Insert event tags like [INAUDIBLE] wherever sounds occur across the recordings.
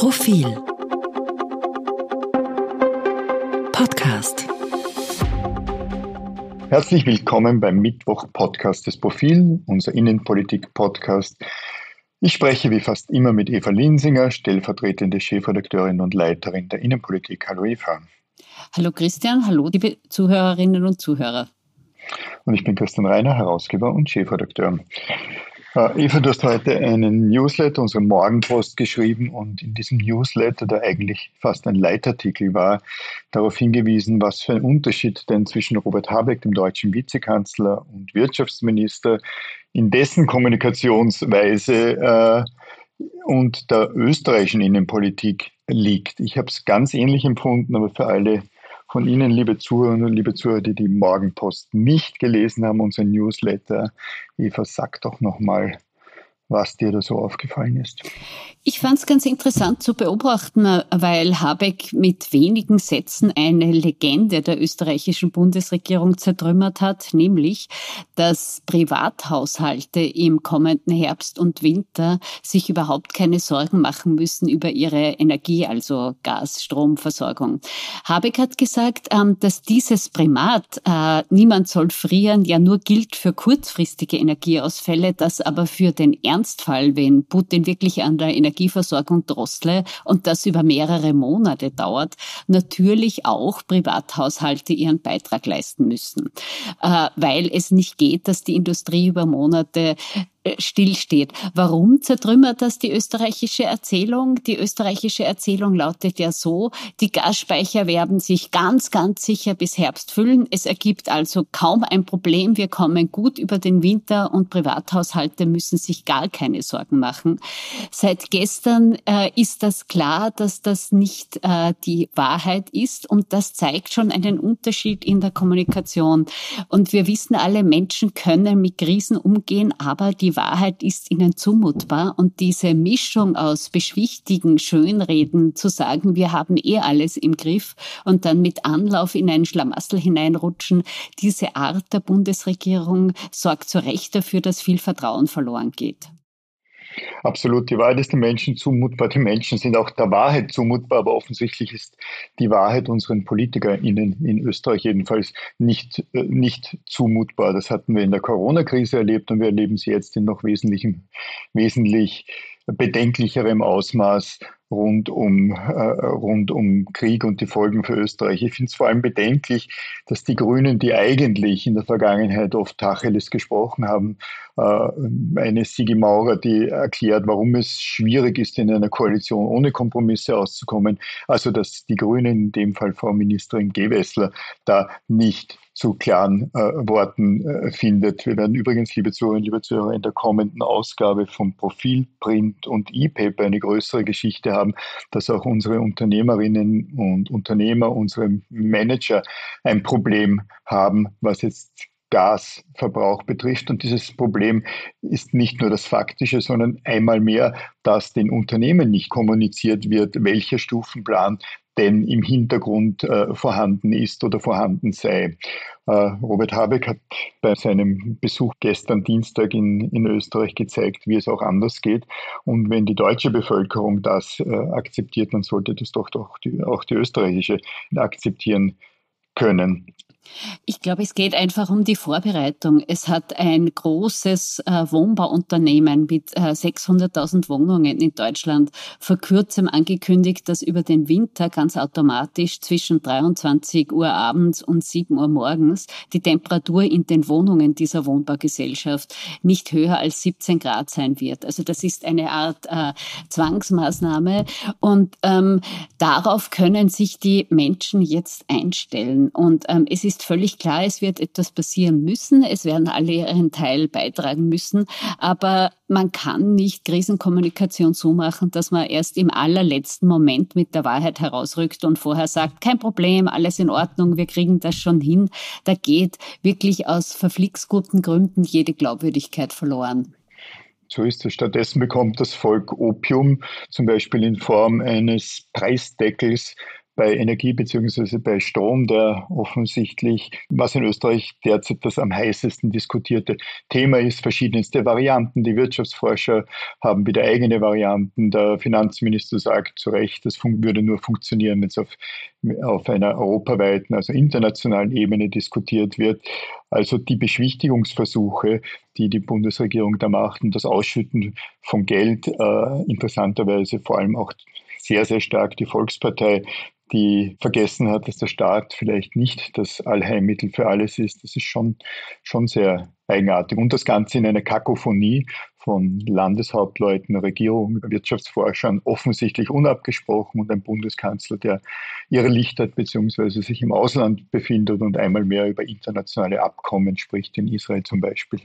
Profil Podcast Herzlich willkommen beim Mittwoch-Podcast des Profil, unser Innenpolitik-Podcast. Ich spreche wie fast immer mit Eva Linsinger, stellvertretende Chefredakteurin und Leiterin der Innenpolitik. Hallo Eva. Hallo Christian, hallo liebe Zuhörerinnen und Zuhörer. Und ich bin Christian Reiner, Herausgeber und Chefredakteur. Eva, du hast heute einen Newsletter, unseren Morgenpost geschrieben und in diesem Newsletter, der eigentlich fast ein Leitartikel war, darauf hingewiesen, was für ein Unterschied denn zwischen Robert Habeck, dem deutschen Vizekanzler und Wirtschaftsminister, in dessen Kommunikationsweise äh, und der österreichischen Innenpolitik liegt. Ich habe es ganz ähnlich empfunden, aber für alle von Ihnen, liebe Zuhörer und liebe Zuhörer, die die Morgenpost nicht gelesen haben, unser Newsletter. Eva, sag doch nochmal, was dir da so aufgefallen ist. Ich fand es ganz interessant zu beobachten, weil Habeck mit wenigen Sätzen eine Legende der österreichischen Bundesregierung zertrümmert hat, nämlich, dass Privathaushalte im kommenden Herbst und Winter sich überhaupt keine Sorgen machen müssen über ihre Energie, also Gas, Stromversorgung. Habeck hat gesagt, ähm, dass dieses Primat, äh, niemand soll frieren, ja nur gilt für kurzfristige Energieausfälle, das aber für den Ernstfall, wenn Putin wirklich an der Energieversorgung drossle und das über mehrere Monate dauert, natürlich auch Privathaushalte ihren Beitrag leisten müssen, äh, weil es nicht geht, dass die Industrie über Monate stillsteht. Warum zertrümmert das die österreichische Erzählung? Die österreichische Erzählung lautet ja so, die Gasspeicher werden sich ganz, ganz sicher bis Herbst füllen. Es ergibt also kaum ein Problem. Wir kommen gut über den Winter und Privathaushalte müssen sich gar keine Sorgen machen. Seit gestern äh, ist das klar, dass das nicht äh, die Wahrheit ist und das zeigt schon einen Unterschied in der Kommunikation. Und wir wissen alle, Menschen können mit Krisen umgehen, aber die die Wahrheit ist ihnen zumutbar. Und diese Mischung aus beschwichtigen Schönreden, zu sagen, wir haben eh alles im Griff und dann mit Anlauf in einen Schlamassel hineinrutschen, diese Art der Bundesregierung sorgt zu Recht dafür, dass viel Vertrauen verloren geht. Absolut, die Wahrheit ist den Menschen zumutbar. Die Menschen sind auch der Wahrheit zumutbar, aber offensichtlich ist die Wahrheit unseren PolitikerInnen in Österreich jedenfalls nicht, äh, nicht zumutbar. Das hatten wir in der Corona-Krise erlebt und wir erleben sie jetzt in noch wesentlichem, wesentlich bedenklicherem Ausmaß rund um, äh, rund um Krieg und die Folgen für Österreich. Ich finde es vor allem bedenklich, dass die Grünen, die eigentlich in der Vergangenheit oft Tacheles gesprochen haben, äh, eine Sigi Maurer, die erklärt, warum es schwierig ist, in einer Koalition ohne Kompromisse auszukommen. Also, dass die Grünen, in dem Fall Frau Ministerin Gewessler, da nicht zu klaren äh, Worten äh, findet. Wir werden übrigens, liebe Zuhörerinnen, liebe Zuhörer, in der kommenden Ausgabe vom Profil, Print und E-Paper eine größere Geschichte haben, dass auch unsere Unternehmerinnen und Unternehmer, unsere Manager ein Problem haben, was jetzt Gasverbrauch betrifft. Und dieses Problem ist nicht nur das Faktische, sondern einmal mehr, dass den Unternehmen nicht kommuniziert wird, welcher Stufenplan denn im Hintergrund äh, vorhanden ist oder vorhanden sei. Äh, Robert Habeck hat bei seinem Besuch gestern Dienstag in, in Österreich gezeigt, wie es auch anders geht. Und wenn die deutsche Bevölkerung das äh, akzeptiert, dann sollte das doch, doch die, auch die österreichische akzeptieren können. Ich glaube, es geht einfach um die Vorbereitung. Es hat ein großes äh, Wohnbauunternehmen mit äh, 600.000 Wohnungen in Deutschland vor kurzem angekündigt, dass über den Winter ganz automatisch zwischen 23 Uhr abends und 7 Uhr morgens die Temperatur in den Wohnungen dieser Wohnbaugesellschaft nicht höher als 17 Grad sein wird. Also das ist eine Art äh, Zwangsmaßnahme und ähm, darauf können sich die Menschen jetzt einstellen. Und ähm, es ist ist völlig klar, es wird etwas passieren müssen. Es werden alle ihren Teil beitragen müssen. Aber man kann nicht Krisenkommunikation so machen, dass man erst im allerletzten Moment mit der Wahrheit herausrückt und vorher sagt, kein Problem, alles in Ordnung, wir kriegen das schon hin. Da geht wirklich aus verflixguten Gründen jede Glaubwürdigkeit verloren. So ist es. Stattdessen bekommt das Volk Opium, zum Beispiel in Form eines Preisdeckels bei Energie beziehungsweise bei Strom, der offensichtlich, was in Österreich derzeit das am heißesten diskutierte Thema ist, verschiedenste Varianten. Die Wirtschaftsforscher haben wieder eigene Varianten. Der Finanzminister sagt zu Recht, das würde nur funktionieren, wenn es auf, auf einer europaweiten, also internationalen Ebene diskutiert wird. Also die Beschwichtigungsversuche, die die Bundesregierung da macht und das Ausschütten von Geld, äh, interessanterweise vor allem auch sehr, sehr stark die Volkspartei, die vergessen hat, dass der Staat vielleicht nicht das Allheilmittel für alles ist. Das ist schon, schon sehr eigenartig. Und das Ganze in einer Kakophonie von Landeshauptleuten, Regierung, Wirtschaftsforschern, offensichtlich unabgesprochen und ein Bundeskanzler, der ihre Licht hat, beziehungsweise sich im Ausland befindet und einmal mehr über internationale Abkommen spricht, in Israel zum Beispiel.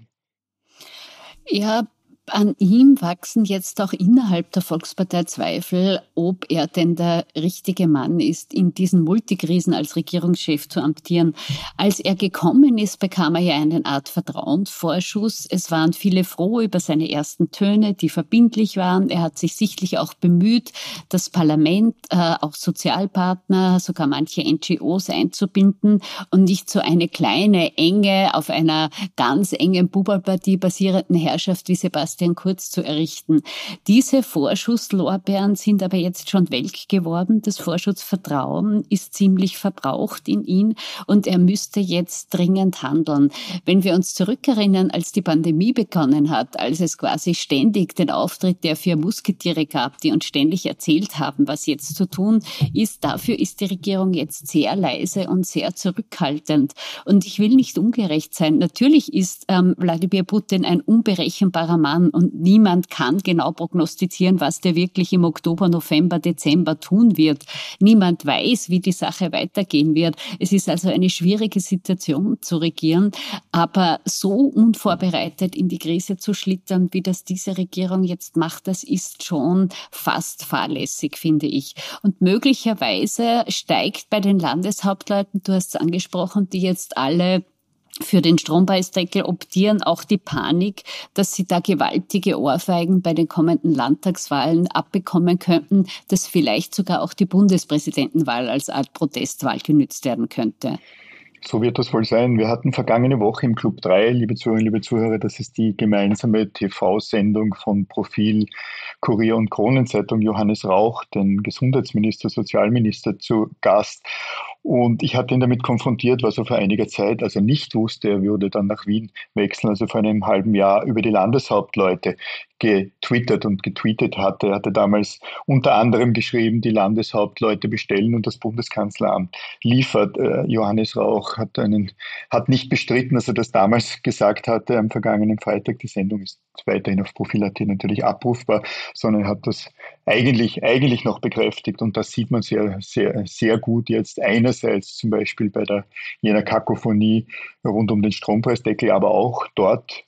Ja, an ihm wachsen jetzt auch innerhalb der Volkspartei Zweifel, ob er denn der richtige Mann ist, in diesen Multikrisen als Regierungschef zu amtieren. Als er gekommen ist, bekam er ja eine Art Vertrauensvorschuss. Es waren viele froh über seine ersten Töne, die verbindlich waren. Er hat sich sichtlich auch bemüht, das Parlament, äh, auch Sozialpartner, sogar manche NGOs einzubinden und nicht so eine kleine, enge, auf einer ganz engen Bubalpartie basierenden Herrschaft wie Sebastian Sebastian Kurz zu errichten. Diese Vorschusslorbeeren sind aber jetzt schon welk geworden. Das Vorschussvertrauen ist ziemlich verbraucht in ihn und er müsste jetzt dringend handeln. Wenn wir uns zurückerinnern, als die Pandemie begonnen hat, als es quasi ständig den Auftritt der vier Musketiere gab, die uns ständig erzählt haben, was jetzt zu tun ist, dafür ist die Regierung jetzt sehr leise und sehr zurückhaltend. Und ich will nicht ungerecht sein. Natürlich ist ähm, Wladimir Putin ein unberechenbarer Mann kann und niemand kann genau prognostizieren, was der wirklich im Oktober, November, Dezember tun wird. Niemand weiß, wie die Sache weitergehen wird. Es ist also eine schwierige Situation zu regieren, aber so unvorbereitet in die Krise zu schlittern, wie das diese Regierung jetzt macht, das ist schon fast fahrlässig, finde ich. Und möglicherweise steigt bei den Landeshauptleuten, du hast es angesprochen, die jetzt alle für den Strompreisdeckel optieren auch die Panik, dass sie da gewaltige Ohrfeigen bei den kommenden Landtagswahlen abbekommen könnten, dass vielleicht sogar auch die Bundespräsidentenwahl als Art Protestwahl genützt werden könnte. So wird das wohl sein. Wir hatten vergangene Woche im Club 3, liebe Zuhörerinnen, liebe Zuhörer, das ist die gemeinsame TV-Sendung von Profil Kurier und Kronenzeitung Johannes Rauch, den Gesundheitsminister, Sozialminister, zu Gast. Und ich hatte ihn damit konfrontiert, was er vor einiger Zeit, also nicht wusste, er würde dann nach Wien wechseln, also vor einem halben Jahr über die Landeshauptleute getwittert und getweetet hatte. Er hatte damals unter anderem geschrieben, die Landeshauptleute bestellen und das Bundeskanzleramt liefert. Äh, Johannes Rauch hat, einen, hat nicht bestritten, dass er das damals gesagt hatte am vergangenen Freitag. Die Sendung ist weiterhin auf Profil.at natürlich abrufbar, sondern er hat das eigentlich, eigentlich noch bekräftigt und das sieht man sehr, sehr, sehr gut jetzt. Einerseits zum Beispiel bei der, jener Kakophonie rund um den Strompreisdeckel, aber auch dort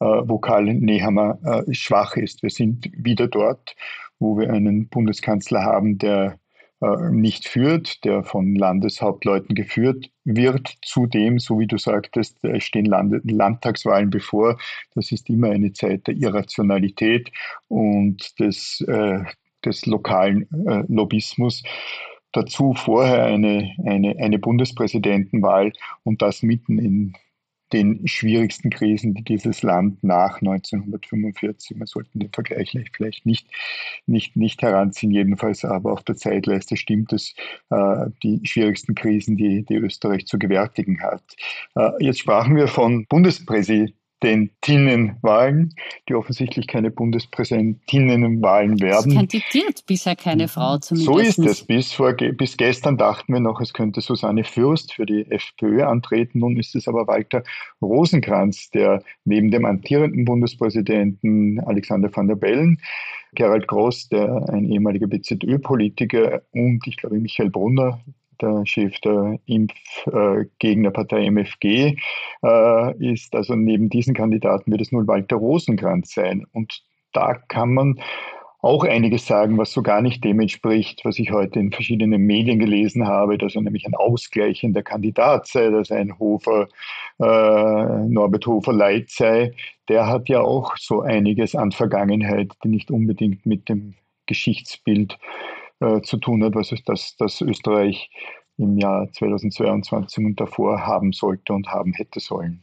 äh, wo Karl Nehammer äh, schwach ist. Wir sind wieder dort, wo wir einen Bundeskanzler haben, der äh, nicht führt, der von Landeshauptleuten geführt wird. Zudem, so wie du sagtest, stehen Land Landtagswahlen bevor. Das ist immer eine Zeit der Irrationalität und des, äh, des lokalen äh, Lobbyismus. Dazu vorher eine, eine, eine Bundespräsidentenwahl und das mitten in den schwierigsten Krisen, die dieses Land nach 1945, man sollte den Vergleich vielleicht nicht, nicht, nicht heranziehen, jedenfalls aber auf der Zeitleiste stimmt es, äh, die schwierigsten Krisen, die, die Österreich zu gewärtigen hat. Äh, jetzt sprachen wir von Bundespräsidenten den Tinnenwahlen, die offensichtlich keine Bundespräsidentinnenwahlen werden. Es kandidiert bisher keine Frau zumindest. So ist es. Bis, vor, bis gestern dachten wir noch, es könnte Susanne Fürst für die FPÖ antreten. Nun ist es aber Walter Rosenkranz, der neben dem amtierenden Bundespräsidenten Alexander van der Bellen, Gerald Groß, der ein ehemaliger BZÖ-Politiker und ich glaube Michael Brunner, der Chef der Impfgegnerpartei MFG, äh, ist also neben diesen Kandidaten wird es nun Walter Rosenkranz sein. Und da kann man auch einiges sagen, was so gar nicht dem entspricht, was ich heute in verschiedenen Medien gelesen habe, dass er nämlich ein ausgleichender Kandidat sei, dass ein Hofer, äh, Norbert Hofer Leid sei. Der hat ja auch so einiges an Vergangenheit, die nicht unbedingt mit dem Geschichtsbild äh, zu tun hat, was das, das Österreich im Jahr 2022 und davor haben sollte und haben hätte sollen.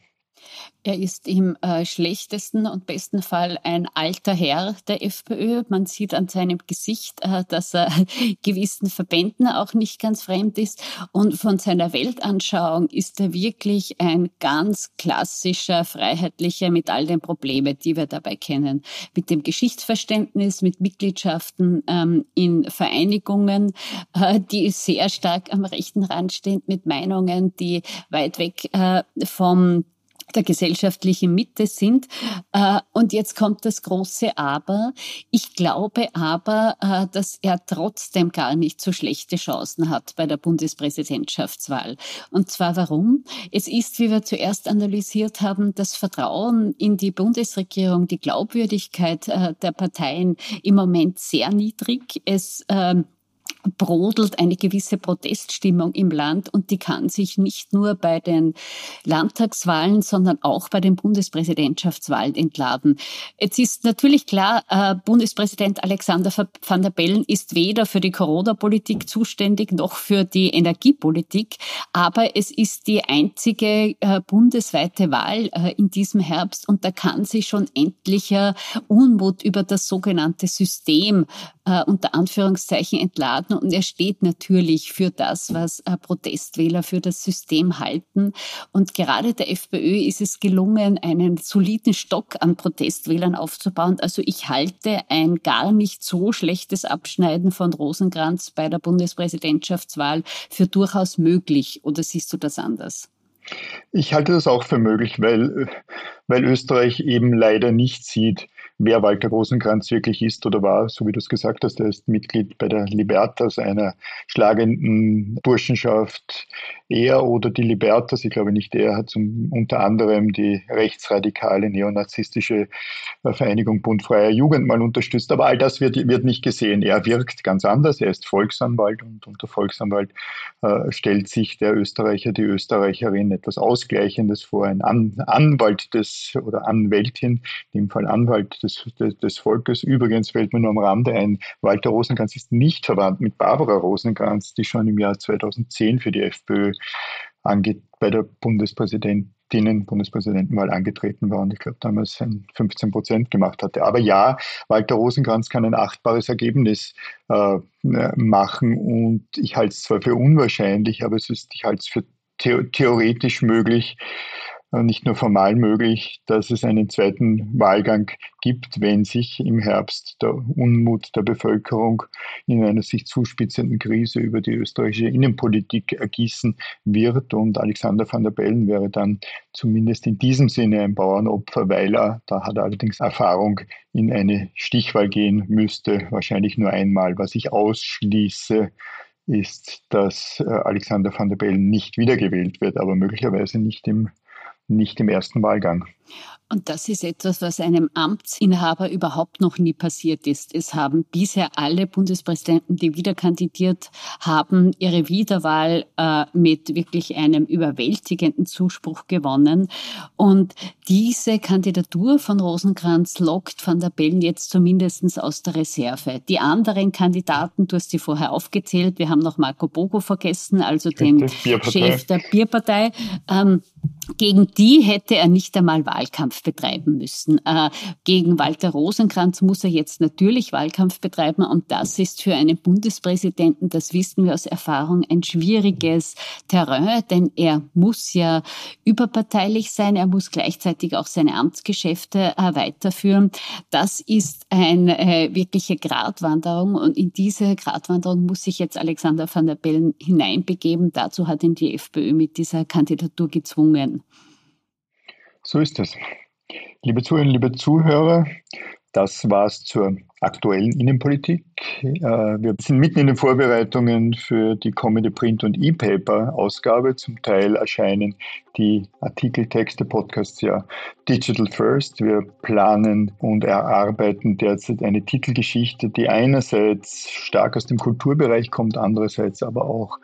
Er ist im äh, schlechtesten und besten Fall ein alter Herr der FPÖ. Man sieht an seinem Gesicht, äh, dass er [LAUGHS] gewissen Verbänden auch nicht ganz fremd ist. Und von seiner Weltanschauung ist er wirklich ein ganz klassischer Freiheitlicher mit all den Problemen, die wir dabei kennen. Mit dem Geschichtsverständnis, mit Mitgliedschaften ähm, in Vereinigungen, äh, die sehr stark am rechten Rand stehen, mit Meinungen, die weit weg äh, vom der gesellschaftlichen Mitte sind. Äh, und jetzt kommt das große Aber. Ich glaube aber, äh, dass er trotzdem gar nicht so schlechte Chancen hat bei der Bundespräsidentschaftswahl. Und zwar warum? Es ist, wie wir zuerst analysiert haben, das Vertrauen in die Bundesregierung, die Glaubwürdigkeit äh, der Parteien im Moment sehr niedrig. Es ähm, brodelt eine gewisse Proteststimmung im Land und die kann sich nicht nur bei den Landtagswahlen, sondern auch bei den Bundespräsidentschaftswahlen entladen. Jetzt ist natürlich klar, äh, Bundespräsident Alexander van der Bellen ist weder für die Corona-Politik zuständig noch für die Energiepolitik, aber es ist die einzige äh, bundesweite Wahl äh, in diesem Herbst und da kann sich schon endlicher Unmut über das sogenannte System unter Anführungszeichen entladen. Und er steht natürlich für das, was äh, Protestwähler für das System halten. Und gerade der FPÖ ist es gelungen, einen soliden Stock an Protestwählern aufzubauen. Also ich halte ein gar nicht so schlechtes Abschneiden von Rosenkranz bei der Bundespräsidentschaftswahl für durchaus möglich. Oder siehst du das anders? Ich halte das auch für möglich, weil, weil Österreich eben leider nicht sieht, wer Walter Rosenkranz wirklich ist oder war, so wie du es gesagt hast, er ist Mitglied bei der Libertas, einer schlagenden Burschenschaft. Er oder die Libertas, ich glaube nicht er, hat zum, unter anderem die rechtsradikale neonazistische Vereinigung Bund Freier Jugend mal unterstützt. Aber all das wird, wird nicht gesehen. Er wirkt ganz anders. Er ist Volksanwalt und unter Volksanwalt äh, stellt sich der Österreicher, die Österreicherin etwas Ausgleichendes vor. Ein An Anwalt des oder Anwältin, in dem Fall Anwalt des, des, des Volkes. Übrigens fällt mir nur am Rande ein, Walter Rosenkranz ist nicht verwandt mit Barbara Rosenkranz, die schon im Jahr 2010 für die FPÖ bei der Bundespräsidentinnen, Bundespräsidentenwahl angetreten war und ich glaube damals 15 Prozent gemacht hatte. Aber ja, Walter Rosenkranz kann ein achtbares Ergebnis äh, machen und ich halte es zwar für unwahrscheinlich, aber es ist, ich halte es für theoretisch möglich, nicht nur formal möglich, dass es einen zweiten Wahlgang gibt, wenn sich im Herbst der Unmut der Bevölkerung in einer sich zuspitzenden Krise über die österreichische Innenpolitik ergießen wird. Und Alexander van der Bellen wäre dann zumindest in diesem Sinne ein Bauernopfer, weil er, da hat er allerdings Erfahrung, in eine Stichwahl gehen müsste, wahrscheinlich nur einmal. Was ich ausschließe, ist, dass äh, Alexander van der Bellen nicht wiedergewählt wird, aber möglicherweise nicht im nicht im ersten Wahlgang. Und das ist etwas, was einem Amtsinhaber überhaupt noch nie passiert ist. Es haben bisher alle Bundespräsidenten, die wieder kandidiert haben, ihre Wiederwahl äh, mit wirklich einem überwältigenden Zuspruch gewonnen. Und diese Kandidatur von Rosenkranz lockt Van der Bellen jetzt zumindest aus der Reserve. Die anderen Kandidaten, du hast sie vorher aufgezählt, wir haben noch Marco Bogo vergessen, also den Chef der Bierpartei. Ähm, gegen die hätte er nicht einmal Wahlkampf betreiben müssen. Äh, gegen Walter Rosenkranz muss er jetzt natürlich Wahlkampf betreiben und das ist für einen Bundespräsidenten, das wissen wir aus Erfahrung, ein schwieriges Terrain, denn er muss ja überparteilich sein, er muss gleichzeitig auch seine Amtsgeschäfte äh, weiterführen. Das ist eine äh, wirkliche Gratwanderung und in diese Gratwanderung muss sich jetzt Alexander van der Bellen hineinbegeben. Dazu hat ihn die FPÖ mit dieser Kandidatur gezwungen. So ist es. Liebe Zuhörerinnen, liebe Zuhörer, das war's zur aktuellen Innenpolitik. Äh, wir sind mitten in den Vorbereitungen für die kommende Print- und E-Paper-Ausgabe. Zum Teil erscheinen die Artikeltexte, Podcasts ja digital first. Wir planen und erarbeiten derzeit eine Titelgeschichte, die einerseits stark aus dem Kulturbereich kommt, andererseits aber auch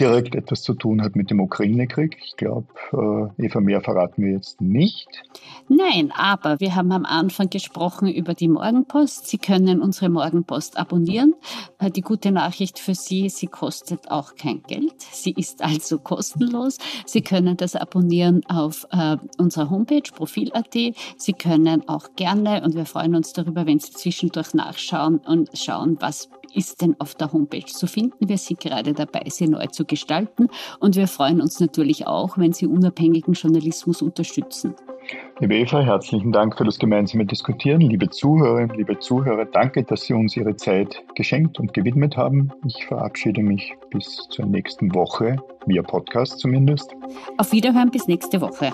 direkt etwas zu tun hat mit dem Ukraine-Krieg. Ich glaube, äh, Eva, mehr verraten wir jetzt nicht. Nein, aber wir haben am Anfang gesprochen über die Morgenpost. Sie können unsere Morgenpost abonnieren. Äh, die gute Nachricht für Sie, sie kostet auch kein Geld. Sie ist also kostenlos. Sie können das abonnieren auf äh, unserer Homepage profil.at. Sie können auch gerne, und wir freuen uns darüber, wenn Sie zwischendurch nachschauen und schauen, was ist denn auf der Homepage zu finden. Wir sind gerade dabei, sie neu zu gestalten und wir freuen uns natürlich auch, wenn Sie unabhängigen Journalismus unterstützen. Liebe Eva, herzlichen Dank für das gemeinsame Diskutieren. Liebe Zuhörerinnen, liebe Zuhörer, danke, dass Sie uns Ihre Zeit geschenkt und gewidmet haben. Ich verabschiede mich bis zur nächsten Woche, via Podcast zumindest. Auf Wiederhören bis nächste Woche.